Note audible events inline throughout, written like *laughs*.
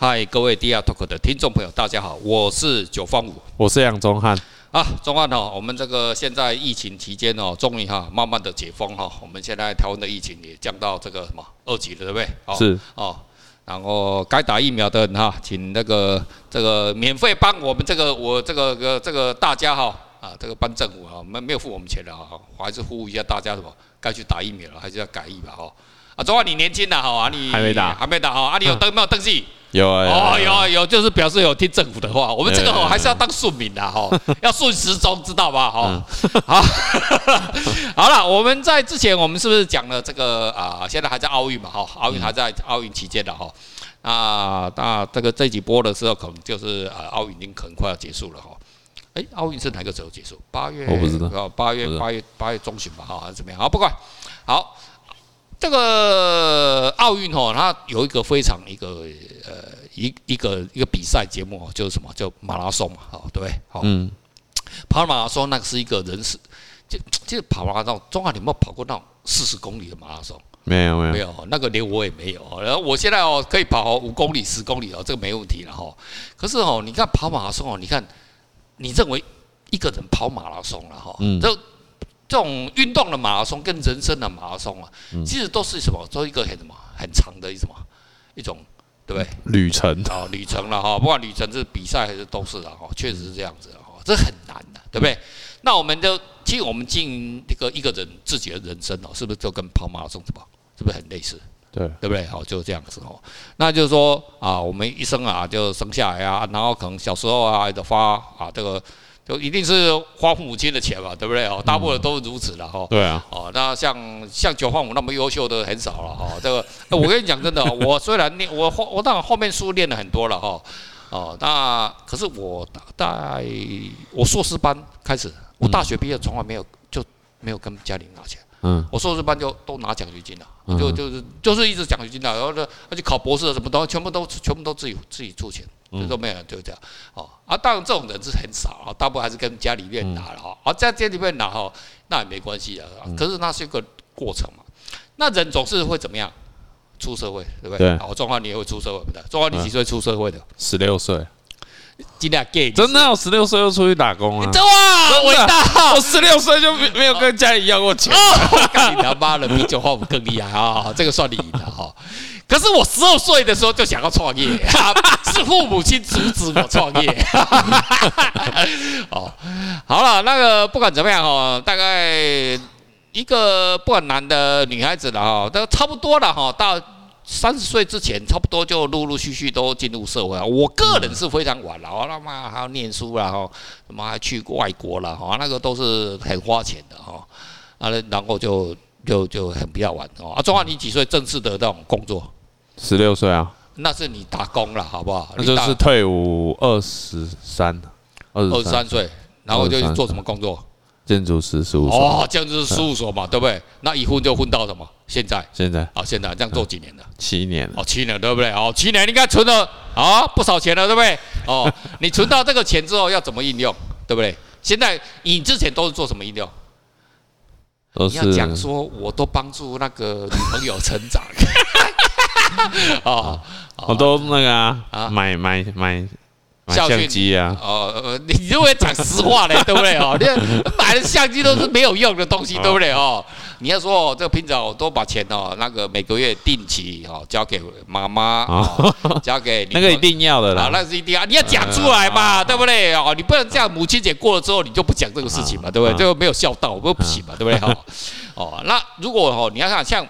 嗨，各位 DR Talk 的听众朋友，大家好，我是九方五，我是杨宗汉。啊，宗翰哦，我们这个现在疫情期间哦，终于哈慢慢的解封哈，我们现在台湾的疫情也降到这个什么二级了，对不对？是哦，然后该打疫苗的人哈，请那个这个免费帮我们这个我这个个这个大家哈啊，这个帮政府哈，没没有付我们钱的哈，我还是呼吁一下大家什么，该去打疫苗了，还是要改疫苗哈。啊，宗翰你年轻的哈啊，你还没打，还没打哈啊，你有登 *laughs* 没有登记？有啊，哦，有啊有，就是表示有听政府的话。我们这个哦，还是要当庶民的哈，*laughs* 要顺时钟，知道吧？哈，好，*laughs* 好了，我们在之前我们是不是讲了这个啊？现在还在奥运嘛？哈，奥运还在奥运期间的哈。啊，那这个这几波的时候，可能就是啊，奥运已经可能快要结束了哈。哎，奥运是哪个时候结束？八月？我不知道。八月八月八月中旬吧？哈，还是怎么样？好，不管，好。这个奥运哦，它有一个非常一个呃一一个一个比赛节目哦，就是什么叫马拉松嘛，哦，对不对？好，嗯，跑马拉松那个是一个人是就就跑马拉松，中华你有没有跑过那种四十公里的马拉松？没有没有没有，那个连我也没有。然后我现在哦可以跑五公里十公里哦，这个没问题了哈。可是哦，你看跑马拉松哦，你看你认为一个人跑马拉松了哈，嗯。这种运动的马拉松跟人生的马拉松啊，其实都是什么？都一个很什么很长的一什么一种，对不对？旅程啊，旅程了哈。不管旅程是比赛还是都是的哈，确实是这样子哈。这很难的，对不对？那我们就其实我们经营这个一个人自己的人生哦，是不是就跟跑马拉松什么？是不是很类似？对，对不对？好，就这样子哦。那就是说啊，我们一生啊就生下来啊，然后可能小时候啊就发啊这个。就一定是花父母亲的钱嘛，对不对？哦，大部分都是如此的哈。对啊。哦，那像像九方五那么优秀的很少了哈。这个，我跟你讲真的，我虽然念我后我当然后面书念了很多了哈。哦，那可是我大概我硕士班开始，我大学毕业从来没有就没有跟家里拿钱。嗯。我硕士班就都拿奖学金了，就就是就是一直奖学金的，然后呢，而且考博士什么东西全部都全部都自己自己出钱。就说没有，就这样哦。啊，当然这种人是很少啊，大部分还是跟家里面拿了哈。啊在家里面拿哈，那也没关系啊。可是那是一个过程嘛。那人总是会怎么样？出社会，对不对？对。我中华你也会出社会的。中华你几岁出社会的？十六岁。今天 gay 真的，我十六岁就出去打工了。哇，伟大！我十六岁就没没有跟家里要过钱。干你他妈的，比九方五更厉害啊！这个算你赢了哈。可是我十二岁的时候就想要创业，*laughs* 是父母亲阻止我创业。*laughs* 哦，好了，那个不管怎么样哈，大概一个不管男的女孩子了哈，都差不多了哈，到三十岁之前，差不多就陆陆续续都进入社会。我个人是非常晚了，我他妈还要念书了哈，他妈还去外国了哈，那个都是很花钱的哈，啊，然后就就就很比较晚哦。啊，中华你几岁正式的这种工作？十六岁啊，那是你打工了，好不好？那就是退伍二十三，二十三岁，然后就做什么工作？建筑师事务所。哦，建筑师事务所嘛，对不对？那一混就混到什么？现在？现在？啊，现在这样做几年了？七年。哦，七年，对不对？哦，七年应该存了啊不少钱了，对不对？哦，*laughs* 你存到这个钱之后要怎么应用，对不对？现在你之前都是做什么应用？你要讲说，我都帮助那个女朋友成长。*laughs* *laughs* 哦，我都那个啊，买买买相机啊。哦，你就会讲实话嘞，*laughs* 对不对？哦，你 *laughs* 买的相机都是没有用的东西，对不对？哦，你要说哦这个平常我都把钱哦，那个每个月定期哦交给妈妈，交给那个一定要的啦，那是一定要，你要讲出来嘛，对不对？哦，你不能这样，母亲节过了之后你就不讲这个事情嘛，对不对？这个没有孝道，不不行嘛，对不对？哦，哦，那如果哦，你要看像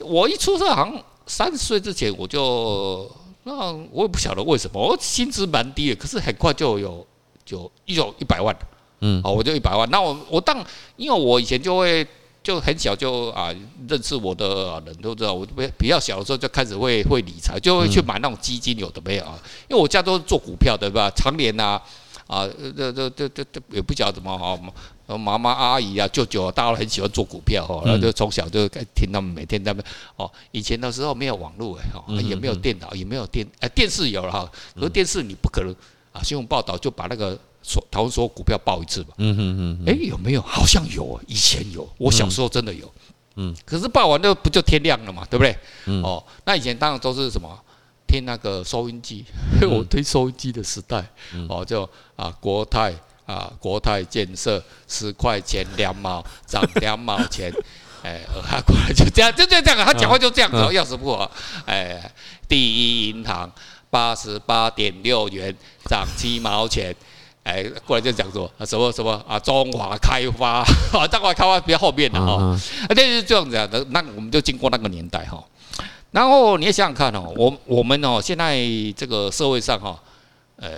我一出生好像。三十岁之前我就那我也不晓得为什么我薪资蛮低的，可是很快就有就有一百万，嗯，好，我就一百万。那我我当因为我以前就会就很小就啊认识我的人都知道，我比比较小的时候就开始会会理财，就会去买那种基金，有的没有啊？因为我家都是做股票的，对吧？常年呐啊，啊，这这这这这也不晓得怎么哈。妈妈、阿姨啊、舅舅啊，大家都很喜欢做股票哈，然后就从小就听他们每天他们哦，以前的时候没有网络哎哈，也没有电脑，也没有电哎电视有了哈，可是电视你不可能啊，新闻报道就把那个所台湾所有股票报一次吧，嗯嗯嗯，哎有没有？好像有，以前有，我小时候真的有，嗯，可是报完就不就天亮了嘛，对不对？哦，那以前当然都是什么听那个收音机，*laughs* 我听收音机的时代，哦，就啊国泰啊国泰建设十块钱两毛涨两毛钱，*laughs* 哎，他过来就这样就这样，他讲话就这样子，要死不活，哎，第一银行八十八点六元涨七毛钱。哎，过来就讲说啊，什么什么啊，中华开发啊，*laughs* 中华开发比较后面的哈，啊，那是这样子的，那我们就经过那个年代哈。然后你也想想看哦，我我们哦，现在这个社会上哈，呃，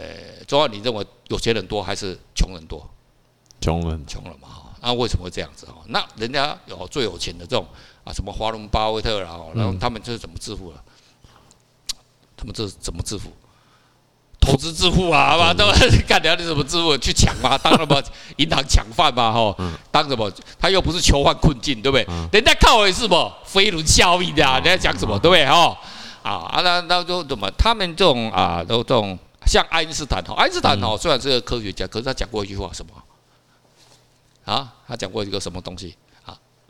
主要你认为有钱人多还是穷人多？穷人，穷人嘛哈。那为什么会这样子哈？那人家有最有钱的这种啊，什么华伦巴菲特然后，然后他们这是怎么致富的？他们这是怎么致富？投资致富啊，好吧，都 *laughs* 干掉你怎么致富？去抢嘛，当什么银行抢饭嘛，哈，当什么？他又不是囚犯困境，对不对？人家靠的是什么？飞轮效应的啊，人家讲什么，对不对？哈，啊，那那就怎么？他们这种啊，都这种像爱因斯坦哈，爱因斯坦哈，虽然是个科学家，可是他讲过一句话，什么？啊，他讲过一个什么东西？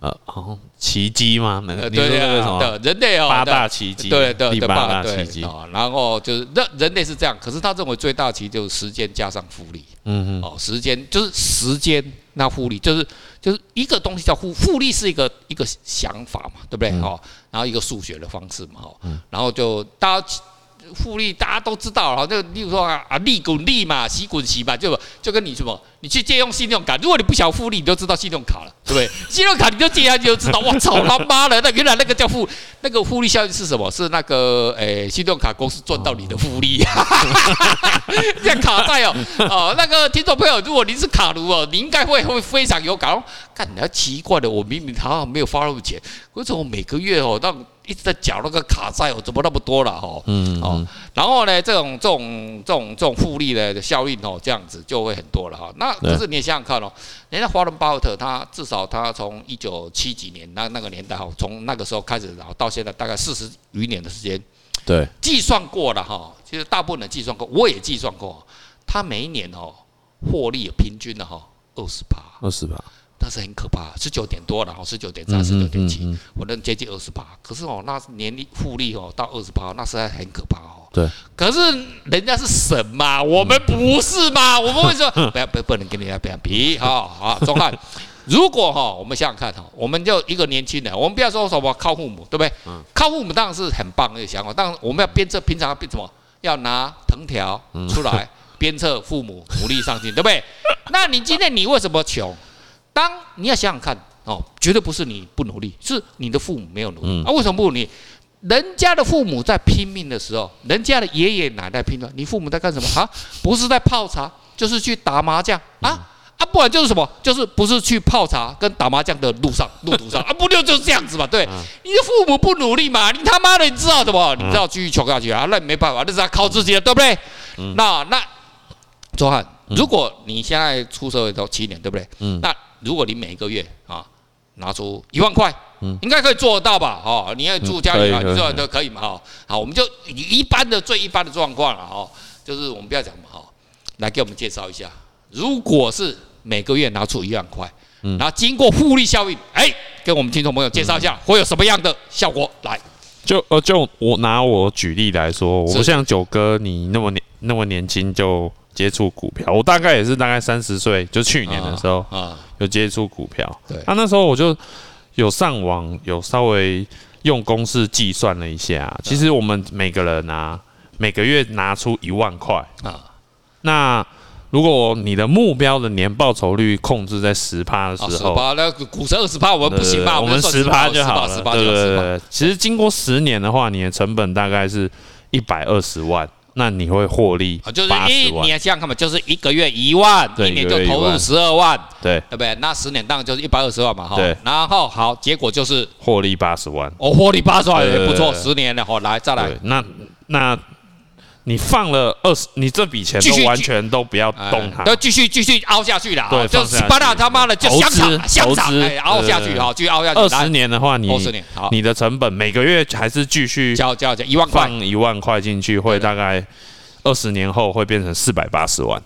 呃，哦，奇迹吗？那个，对对对，人类哦，八大奇迹，对对第八大奇迹啊。然后就是人人类是这样，可是他认为最大奇迹就是时间加上复利。嗯嗯，哦，时间就是时间，那复利就是就是一个东西叫复复利是一个一个想法嘛，对不对？哦，然后一个数学的方式嘛，哦，然后就大家。复利大家都知道了，就例如说啊，利滚利嘛，息滚息嘛，就就跟你什么，你去借用信用卡，如果你不想复利，你就知道信用卡了，对不对？*laughs* 信用卡你就借下去就知道，我操他妈的，那原来那个叫复，那个复利效应是什么？是那个诶、欸，信用卡公司赚到你的复利，*laughs* 这样卡在哦哦，那个听众朋友，如果您是卡奴哦，你应该会会非常有感哦。看，你要奇怪的，我明明好像没有发那么钱，为什么每个月哦让？一直在缴那个卡债哦，怎么那么多了哈？嗯哦，然后呢，这种这种这种这种复利的效应哦，这样子就会很多了哈。那可是你想想看哦，人家华伦巴菲特他至少他从一九七几年那那个年代哈，从那个时候开始，然后到现在大概四十余年的时间，对，计算过了哈。其实大部分人计算过，我也计算过，他每一年哦获利平均的哈二十八，二十趴。那是很可怕，十九点多，了哦十九点三、十九点七，我能接近二十八。可是哦，那年利复利哦到二十八，那实在很可怕哦。对。可是人家是神嘛，我们不是嘛？*laughs* 我们会说不要不不能跟人家这样比。好好，钟汉，如果哈，我们想想看哈，我们就一个年轻人，我们不要说什么靠父母，对不对？嗯。靠父母当然是很棒的想法，但我们要鞭策，平常要鞭什么？要拿藤条出来鞭策父母努力上进，对不对？那你今天你为什么穷？当你要想想看哦，绝对不是你不努力，是你的父母没有努力啊？为什么不努力？人家的父母在拼命的时候，人家的爷爷奶奶拼命，你父母在干什么啊？不是在泡茶，就是去打麻将啊啊！不然就是什么？就是不是去泡茶跟打麻将的路上 *laughs* 路途上啊？不就就是这样子嘛？对，你的父母不努力嘛？你他妈的，你知道什么？你知道继续穷下去啊？那没办法，那是要靠自己的，对不对？那那周汉，如果你现在出社会都七年，对不对？嗯，那。如果你每个月啊拿出一万块，嗯，应该可以做得到吧？哦，你要住家里啊，你这都可以嘛？哈，好，我们就以一般的最一般的状况了哈，就是我们不要讲嘛哈，来给我们介绍一下，如果是每个月拿出一万块，嗯，然后经过复利效应，哎，跟我们听众朋友介绍一下会有什么样的效果？来，就呃，就我拿我举例来说，我像九哥，你那么年那么年轻就。接触股票，我大概也是大概三十岁，就去年的时候，啊，有接触股票。对，那那时候我就有上网，有稍微用公式计算了一下。其实我们每个人啊，每个月拿出一万块啊，那如果你的目标的年报酬率控制在十趴的时候，十趴，那股神二十趴，我们不行吧？我们十趴就好了。对对对，其实经过十年的话，你的成本大概是一百二十万。那你会获利啊？就是一年这样看嘛，就是一个月一万，一年就投入十二万，对对不对？那十年当然就是一百二十万嘛，哈。对。然后好，结果就是获利八十万。哦，获利八十万也不错，十年了，好，来再来。那那。你放了二十，你这笔钱都完全都不要动它，都继续继续凹下去了。对，就巴拉他妈的就香肠香肠，哎，凹下去哈，继续凹下去。二十年的话，你二十年，好，你的成本每个月还是继续交交交一万块，放一万块进去，会大概二十年后会变成四百八十万，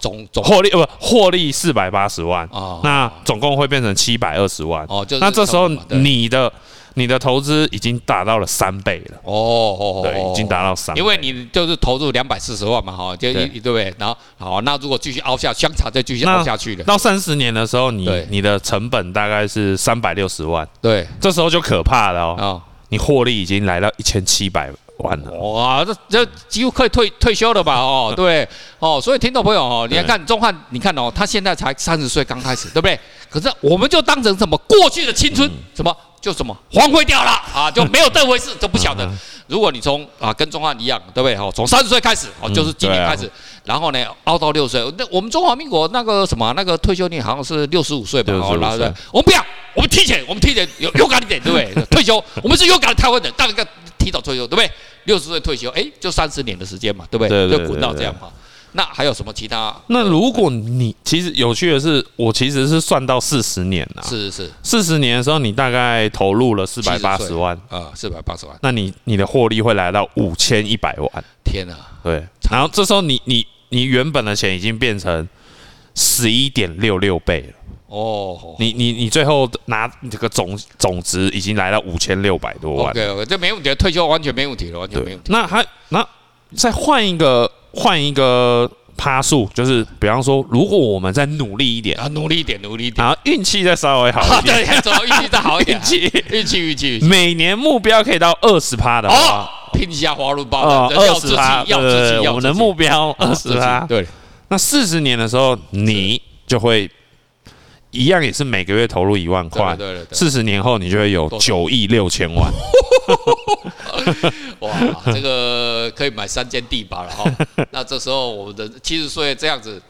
总总获利不获利四百八十万，那总共会变成七百二十万。哦，就那这时候你的。你的投资已经达到了三倍了。哦哦对，已经达到三倍。因为你就是投入两百四十万嘛，哈，就对不对？然后好，那如果继续凹下，香肠再继续凹下去的，到三十年的时候，你你的成本大概是三百六十万。对，这时候就可怕了哦。你获利已经来到一千七百万了。哇，这这几乎可以退退休了吧？哦，*laughs* 对，哦，所以听众朋友哦，你要看钟汉，你看哦，他现在才三十岁，刚开始，对不对？可是我们就当成什么过去的青春，什么就什么荒废掉了 *laughs* 啊，就没有这回事，都不晓得。如果你从啊跟钟汉一样，对不对？哦，从三十岁开始，哦，就是今年开始，然后呢熬到六十岁。那我们中华民国那个什么那个退休年好像是六十五岁吧？哦，然后对，我们不要。我们提前，我们提前有勇敢一点，对不对？退休，*laughs* 我们是勇敢的台湾人，当一个提早退休，对不对？六十岁退休，哎，就三十年的时间嘛，对不对？就滚到这样嘛。那还有什么其他？那如果你其实有趣的是，我其实是算到四十年了。是是是，四十年的时候，你大概投入了四百八十万啊，四百八十万。那你你的获利会来到五千一百万。天哪！对，然后这时候你你你原本的钱已经变成十一点六六倍了。哦，你你你最后拿这个总总值已经来到五千六百多万。OK，这没问题，退休完全没问题了，完全没问题。那还那再换一个换一个趴数，就是比方说，如果我们再努力一点啊，努力一点，努力一点，然后运气再稍微好一点，*laughs* 对，最好运 *laughs* 气再好一点，运气。运气运气，每年目标可以到二十趴的话，拼一下华伦包，二十趴，要自己，我们的目标二十趴，对。那四十年的时候，你就会。一样也是每个月投入一万块，对对对，四十年后你就会有九亿六千万。*laughs* 哇，这个可以买三间地吧了哈。*laughs* 那这时候我们的七十岁这样子，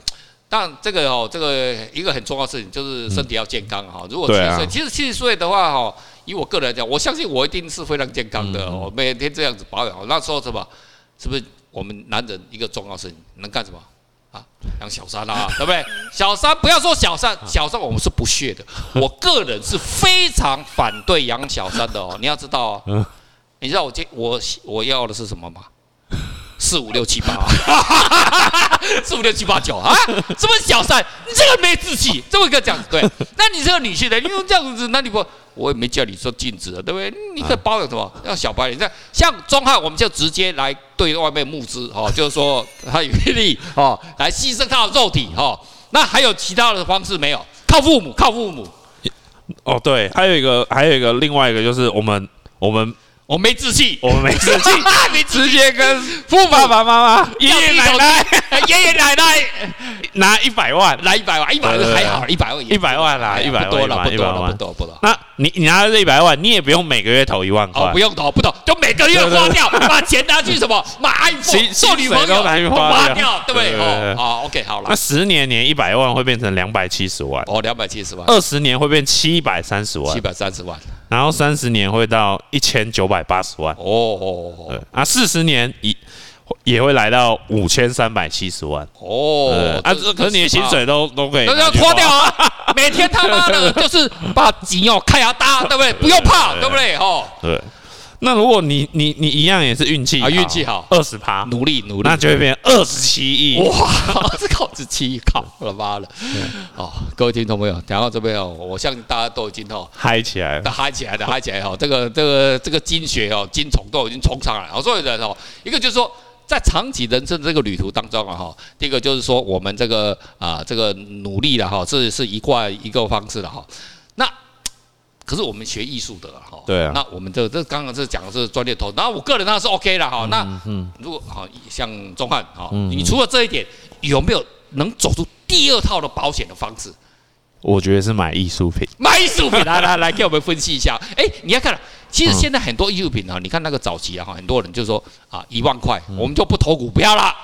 当然这个哦，这个一个很重要的事情就是身体要健康哈。如果七十岁，其实七十岁的话哈，以我个人来讲，我相信我一定是非常健康的哦，每天这样子保养。那时候什么，是不是我们男人一个重要事情能干什么？啊，养小三啊，*laughs* 对不对？小三不要说小三，小三我们是不屑的。我个人是非常反对养小三的哦。*laughs* 你要知道哦，你知道我这我我要的是什么吗？四五六七八，*laughs* 四五六七八九啊？什么小三？你这个没志气，这么一个讲对。那你这个女性的，你用这样子，那你不？我也没叫你说禁止了，对不对？你可以包养什么？要小白脸，像像钟汉，我们就直接来对外面募资哦，*laughs* 就是说他有愿意哦，来牺牲他的肉体哦。那还有其他的方式没有？靠父母，靠父母。哦，对，还有一个，还有一个，另外一个就是我们，我们。我没志气，我没志气，*laughs* 你直接跟父爸爸妈妈、爷爷奶奶、*laughs* 爷爷奶奶。拿一百万，来一百万，一百万还好，一百万，一百万啦，一百万，不多了，不多了，不多，不多。那你你拿了这一百万，你也不用每个月投一万块，不用投，不投，就每个月花掉，把钱拿去什么？买 iPhone，送女朋友，花掉，对不对？哦，好，OK，好了。那十年年一百万会变成两百七十万，哦，两百七十万。二十年会变七百三十万，七百三十万。然后三十年会到一千九百八十万。哦哦哦，啊，四十年一也会来到五千三百七十万。哦，啊，可是你的薪水都都可以都要脱掉啊，*laughs* 每天他妈的就是把紧哦开牙搭，对不对？不用怕，对不对？哦，对。那如果你你你一样也是运气啊，运气好，二十趴，努力努力，那就会变二十七亿哇！*laughs* 这靠二十七亿，靠我的妈了！哦，各位听众朋友，讲到这边哦，我相信大家都已经哦嗨起来了，嗨起来的嗨起来哈，这个这个这个精血哦，精虫都已经冲上来了。所有人哦，一个就是说，在长期人生这个旅途当中啊哈，第一个就是说我们这个啊这个努力的哈，这是一贯一个方式的哈。那可是我们学艺术的哈，对啊，那我们这这刚刚是讲的是专业投资，那我个人那是 OK 了哈。那如果好像钟汉哈，你除了这一点，有没有能走出第二套的保险的方式？我觉得是买艺术品，买艺术品，来来来，*laughs* 给我们分析一下。哎，你要看，其实现在很多艺术品啊，你看那个早期啊哈，很多人就说啊，一万块我们就不投股票了，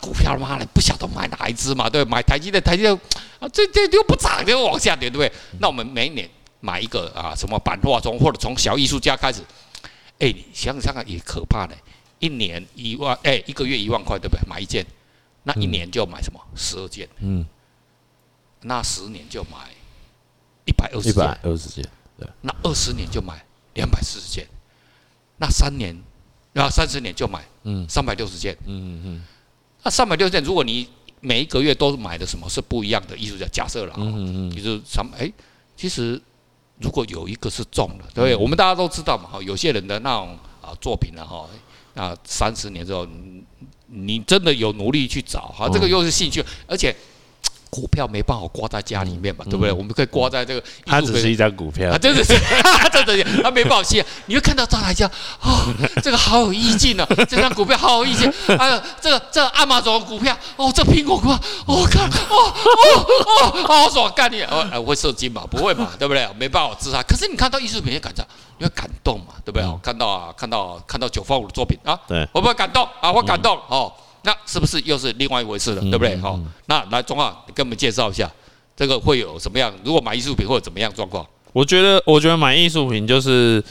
股票妈的不晓得买哪一支嘛，对，买台积电，台积电啊，这这又不涨，又往下跌，对不对？那我们每一年。买一个啊，什么版画中，或者从小艺术家开始，哎，你想想看也可怕呢。一年一万，哎，一个月一万块，对不对？买一件，那一年就买什么？十二件。嗯。那十年就买一百二十件。一百二十件。对。那二十年就买两百四十件。那三年，然后三十年就买嗯三百六十件。嗯嗯嗯。那三百六十件，如果你每一个月都买的什么是不一样的艺术家，假设了，嗯嗯嗯，你就三百，哎，其实。如果有一个是中了，对不对？我们大家都知道嘛，哈，有些人的那种啊作品呢，哈，啊三十年之后，你真的有努力去找，哈，这个又是兴趣，而且。股票没办法挂在家里面嘛，对不对？我们可以挂在这个。它只是一张股票。啊，真的是，*laughs* 真的，它没办法写。你会看到张台家，哦，这个好有意境啊，这张股票好有意境。还有这个这亚马逊股票，哦，这苹果股票，我看，哦哦哦，好爽，干你，哦，我会射精嘛？不会嘛？对不对？没办法自杀。可是你看到艺术品也感觉，你会感动嘛？对不对？看到啊，看到看到九方五的作品啊，对，我不会感动啊，我感动哦。那是不是又是另外一回事了，对不对？好，那来中浩，你跟我们介绍一下，这个会有什么样？如果买艺术品或者怎么样状况？我觉得，我觉得买艺术品就是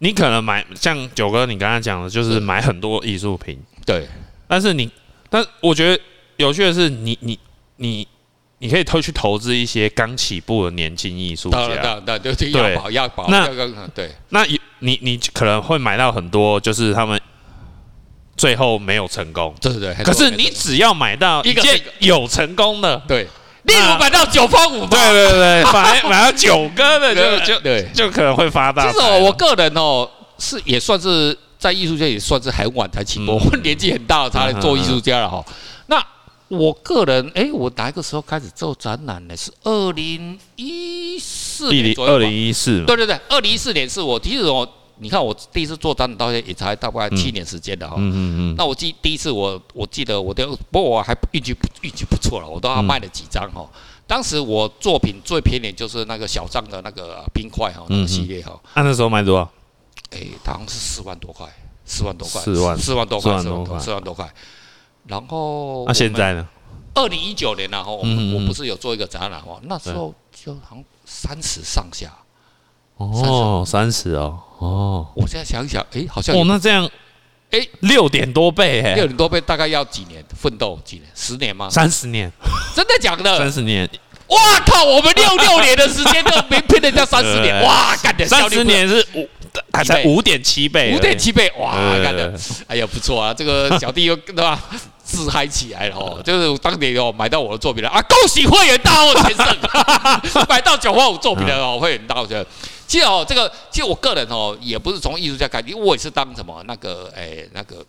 你可能买像九哥你刚才讲的，就是买很多艺术品，对。但是你，但我觉得有趣的是你，你你你你可以投去投资一些刚起步的年轻艺术家，对对对，要保要保。那对，那你你你可能会买到很多，就是他们。最后没有成功，对对对。可是你只要买到一件有成功的，对，例如买到九方五，对对对，买买到九哥的就就对，就可能会发大。其实我个人哦，是也算是在艺术界也算是很晚才起步，我年纪很大了才做艺术家了哈。那我个人，哎，我哪一个时候开始做展览呢？是二零一四年左右，二零一四，对对对，二零一四年是我其实我。你看我第一次做展览到现在也才大概七年时间的哈，嗯嗯嗯，那我记第一次我我记得我的，不过我还运气运气不错了，我都要卖了几张哈。当时我作品最便宜就是那个小张的那个冰块哈，那个系列哈。那那时候卖多少？哎，好像是四万多块，四万多块，四万四万多块，四万多块，四万多块。然后那现在呢？二零一九年然后我我不是有做一个展览哈，那时候就好像三十上下。哦，三十哦，哦，我现在想一想，哎，好像哦，那这样，哎，六点多倍，哎，六点多倍，大概要几年奋斗？几年？十年吗？三十年？真的假的？三十年？哇靠！我们六 *laughs* 六年的时间都没骗人家三十年，*laughs* 哇，干的三十年是五，还才五点七倍，五点七倍，哇，干的，哎呀，不错啊，这个小弟又对吧，自嗨起来了哦，*laughs* 就是当年哦买到我的作品了啊，恭喜会员大获全胜，买到九万五作品的哦，会员大获全胜。其实哦，这个其实我个人哦，也不是从艺术家开始，因为我也是当什么那个哎那个。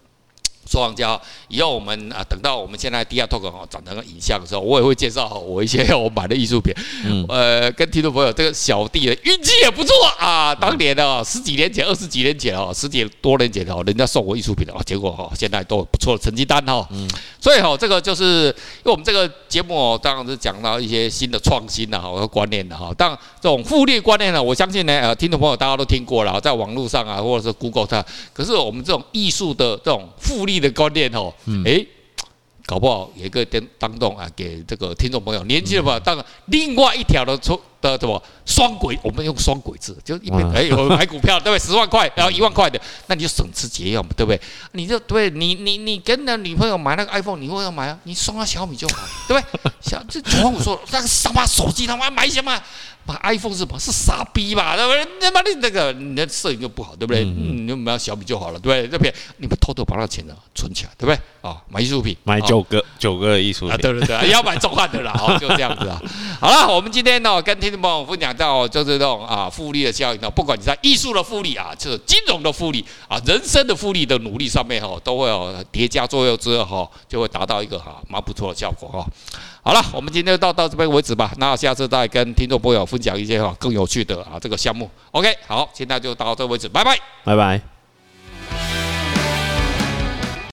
收藏家，以后我们啊，等到我们现在第二 talk 哈，长成个影像的时候，我也会介绍我一些我买的艺术品。嗯，呃，跟听众朋友，这个小弟的运气也不错啊。当年的十几年前、二十几年前哦，十几多年前哦，人家送我艺术品的哦，结果哦，现在都有不错的成绩单哈。嗯，所以哦，这个就是因为我们这个节目哦，当然是讲到一些新的创新的哈和观念的哈。当然，这种复利观念呢，我相信呢，呃，听众朋友大家都听过了，在网络上啊，或者是 Google 上。可是我们这种艺术的这种复利的观念哦，哎，搞不好有一个当当中啊，给这个听众朋友年轻的朋友，当然另外一条的出的什么双轨，我们用双轨制，就一边哎我买股票对不对？十万块然后一万块的，那你就省吃俭用嘛，对不对？你就对你你你跟你的女朋友买那个 iPhone，你会要买啊？你送她小米就好，对不对？小这九万五说那个什么手机他妈买什么？买 iPhone 是吧？是傻逼吧？对不对？他妈的那个你的摄影又不好，对不对？嗯，你买小米就好了，对不对？这边你们偷偷把那钱呢存起来，对不对？啊，买艺术品，买九个九个艺术品啊，对对对，要买中汉的啦，哦，就这样子啊。*laughs* 好了，我们今天呢跟听众朋友分享到就是这种啊复利的效应呢，不管你在艺术的复利啊，就是金融的复利啊，人生的复利的努力上面哈，都会有叠加作用之后哈，就会达到一个哈蛮不错的效果哈。好了，我们今天就到到这边为止吧。那下次再跟听众朋友分享一些哈更有趣的啊这个项目。OK，好，现在就到这为止，拜拜，拜拜。